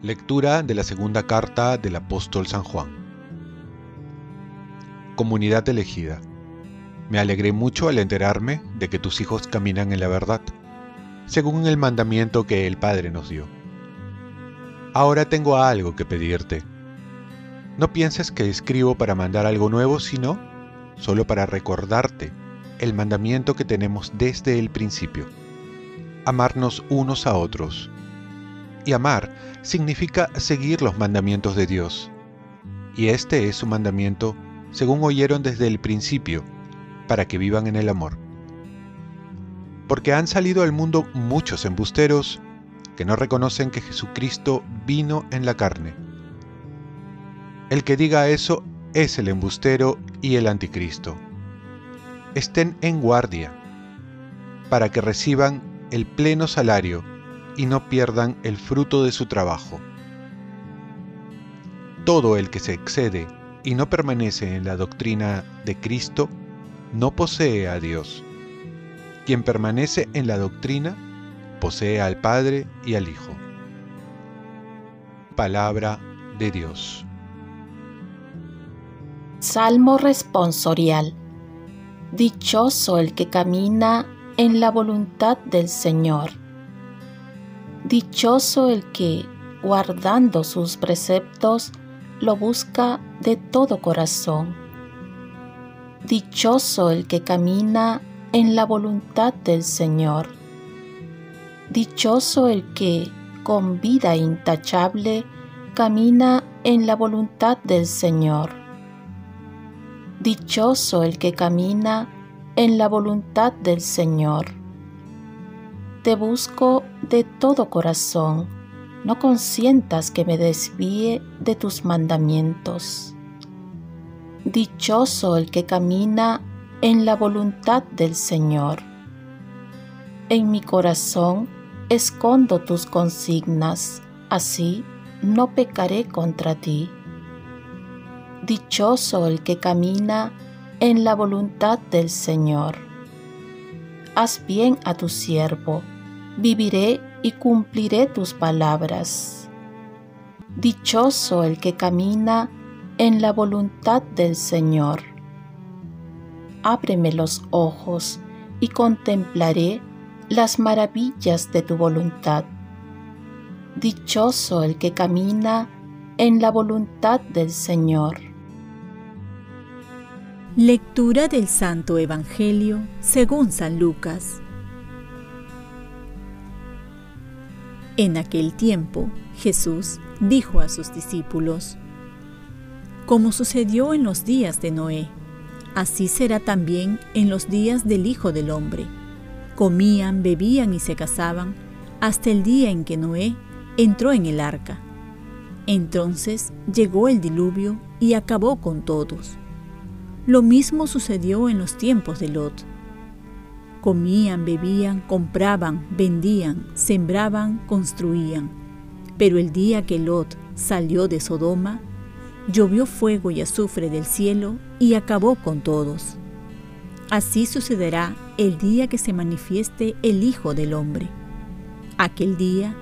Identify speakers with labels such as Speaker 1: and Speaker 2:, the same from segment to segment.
Speaker 1: Lectura de la segunda carta del apóstol San Juan. Comunidad elegida. Me alegré mucho al enterarme de que tus hijos caminan en la verdad, según el mandamiento que el Padre nos dio. Ahora tengo algo que pedirte. No pienses que escribo para mandar algo nuevo, sino solo para recordarte el mandamiento que tenemos desde el principio. Amarnos unos a otros y amar significa seguir los mandamientos de Dios. Y este es su mandamiento, según oyeron desde el principio, para que vivan en el amor. Porque han salido al mundo muchos embusteros que no reconocen que Jesucristo vino en la carne. El que diga eso es el embustero y el anticristo. Estén en guardia, para que reciban el pleno salario y no pierdan el fruto de su trabajo. Todo el que se excede y no permanece en la doctrina de Cristo, no posee a Dios. Quien permanece en la doctrina, posee al Padre y al Hijo. Palabra de Dios.
Speaker 2: Salmo responsorial. Dichoso el que camina en la voluntad del Señor Dichoso el que, guardando sus preceptos, lo busca de todo corazón. Dichoso el que camina en la voluntad del Señor. Dichoso el que, con vida intachable, camina en la voluntad del Señor. Dichoso el que camina en la voluntad del Señor te busco de todo corazón, no consientas que me desvíe de tus mandamientos. Dichoso el que camina en la voluntad del Señor. En mi corazón escondo tus consignas, así no pecaré contra ti. Dichoso el que camina en la voluntad del Señor haz bien a tu siervo, viviré y cumpliré tus palabras. Dichoso el que camina en la voluntad del Señor. Ábreme los ojos y contemplaré las maravillas de tu voluntad. Dichoso el que camina en la voluntad del Señor.
Speaker 3: Lectura del Santo Evangelio según San Lucas. En aquel tiempo Jesús dijo a sus discípulos, Como sucedió en los días de Noé, así será también en los días del Hijo del Hombre. Comían, bebían y se casaban hasta el día en que Noé entró en el arca. Entonces llegó el diluvio y acabó con todos. Lo mismo sucedió en los tiempos de Lot. Comían, bebían, compraban, vendían, sembraban, construían. Pero el día que Lot salió de Sodoma, llovió fuego y azufre del cielo y acabó con todos. Así sucederá el día que se manifieste el Hijo del Hombre. Aquel día,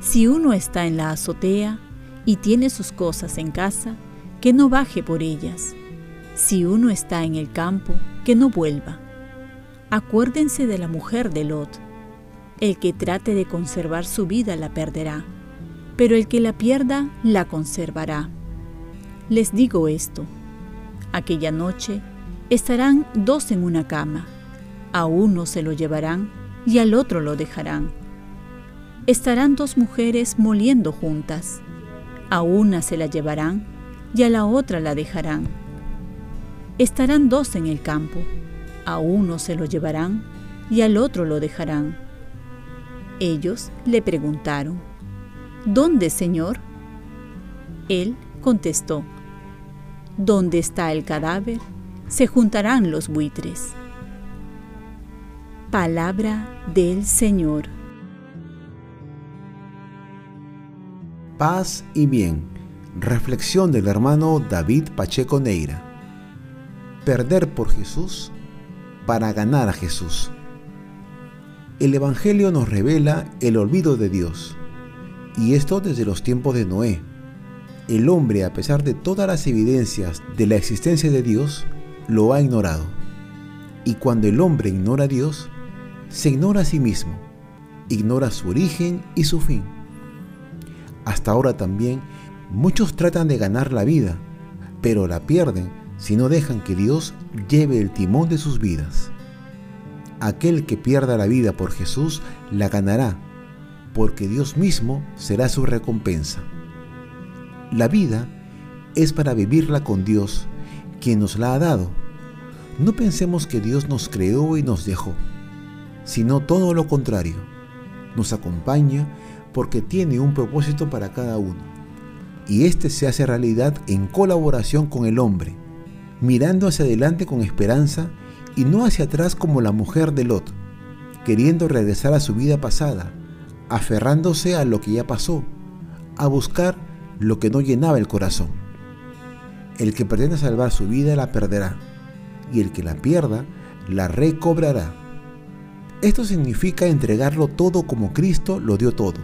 Speaker 3: si uno está en la azotea y tiene sus cosas en casa, que no baje por ellas si uno está en el campo, que no vuelva. Acuérdense de la mujer de Lot. El que trate de conservar su vida la perderá, pero el que la pierda la conservará. Les digo esto, aquella noche estarán dos en una cama, a uno se lo llevarán y al otro lo dejarán. Estarán dos mujeres moliendo juntas, a una se la llevarán y a la otra la dejarán Estarán dos en el campo, a uno se lo llevarán y al otro lo dejarán. Ellos le preguntaron, ¿Dónde, Señor? Él contestó, ¿Dónde está el cadáver? Se juntarán los buitres. Palabra del Señor.
Speaker 4: Paz y bien. Reflexión del hermano David Pacheco Neira. Perder por Jesús para ganar a Jesús. El Evangelio nos revela el olvido de Dios, y esto desde los tiempos de Noé. El hombre, a pesar de todas las evidencias de la existencia de Dios, lo ha ignorado. Y cuando el hombre ignora a Dios, se ignora a sí mismo, ignora su origen y su fin. Hasta ahora también muchos tratan de ganar la vida, pero la pierden si no dejan que Dios lleve el timón de sus vidas. Aquel que pierda la vida por Jesús la ganará, porque Dios mismo será su recompensa. La vida es para vivirla con Dios, quien nos la ha dado. No pensemos que Dios nos creó y nos dejó, sino todo lo contrario. Nos acompaña porque tiene un propósito para cada uno. Y este se hace realidad en colaboración con el hombre, mirando hacia adelante con esperanza y no hacia atrás como la mujer de Lot, queriendo regresar a su vida pasada, aferrándose a lo que ya pasó, a buscar lo que no llenaba el corazón. El que pretende salvar su vida la perderá, y el que la pierda la recobrará. Esto significa entregarlo todo como Cristo lo dio todo.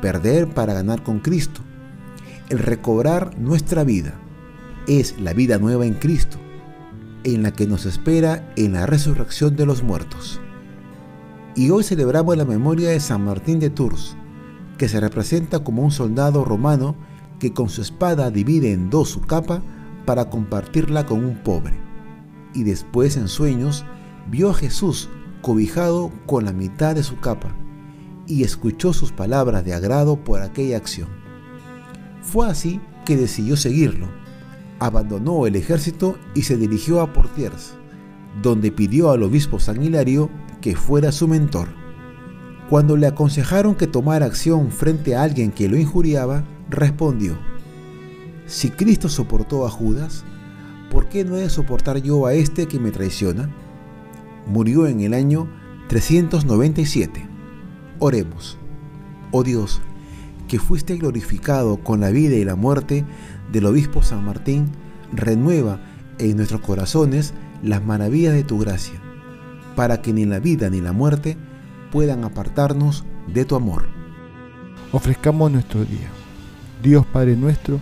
Speaker 4: Perder para ganar con Cristo. El recobrar nuestra vida es la vida nueva en Cristo, en la que nos espera en la resurrección de los muertos. Y hoy celebramos la memoria de San Martín de Tours, que se representa como un soldado romano que con su espada divide en dos su capa para compartirla con un pobre. Y después en sueños vio a Jesús cobijado con la mitad de su capa y escuchó sus palabras de agrado por aquella acción. Fue así que decidió seguirlo abandonó el ejército y se dirigió a Portiers, donde pidió al obispo San Hilario que fuera su mentor. Cuando le aconsejaron que tomara acción frente a alguien que lo injuriaba, respondió, Si Cristo soportó a Judas, ¿por qué no he de soportar yo a este que me traiciona? Murió en el año 397. Oremos. Oh Dios, que fuiste glorificado con la vida y la muerte del obispo San Martín, renueva en nuestros corazones las maravillas de tu gracia, para que ni la vida ni la muerte puedan apartarnos de tu amor.
Speaker 5: Ofrezcamos nuestro día. Dios Padre nuestro,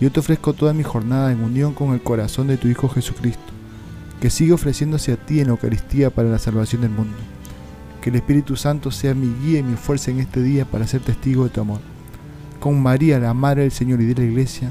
Speaker 5: yo te ofrezco toda mi jornada en unión con el corazón de tu Hijo Jesucristo, que sigue ofreciéndose a ti en Eucaristía para la salvación del mundo. Que el Espíritu Santo sea mi guía y mi fuerza en este día para ser testigo de tu amor. Con María, la Madre del Señor y de la Iglesia,